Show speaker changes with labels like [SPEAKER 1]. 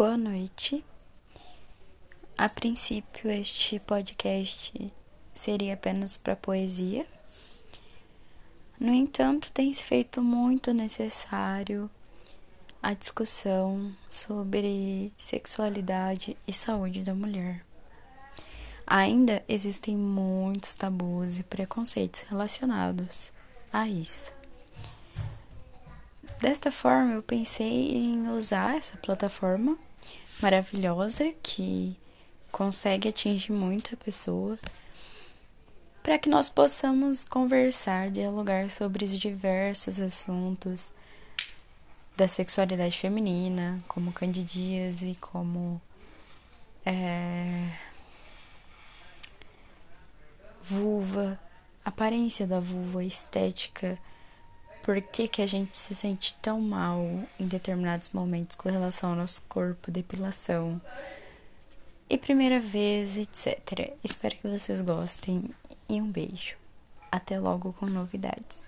[SPEAKER 1] Boa noite. A princípio, este podcast seria apenas para poesia. No entanto, tem se feito muito necessário a discussão sobre sexualidade e saúde da mulher. Ainda existem muitos tabus e preconceitos relacionados a isso. Desta forma, eu pensei em usar essa plataforma maravilhosa que consegue atingir muita pessoa para que nós possamos conversar, dialogar sobre os diversos assuntos da sexualidade feminina, como candidíase, como é, vulva, aparência da vulva, estética por que, que a gente se sente tão mal em determinados momentos com relação ao nosso corpo, depilação e primeira vez, etc. Espero que vocês gostem e um beijo. Até logo com novidades.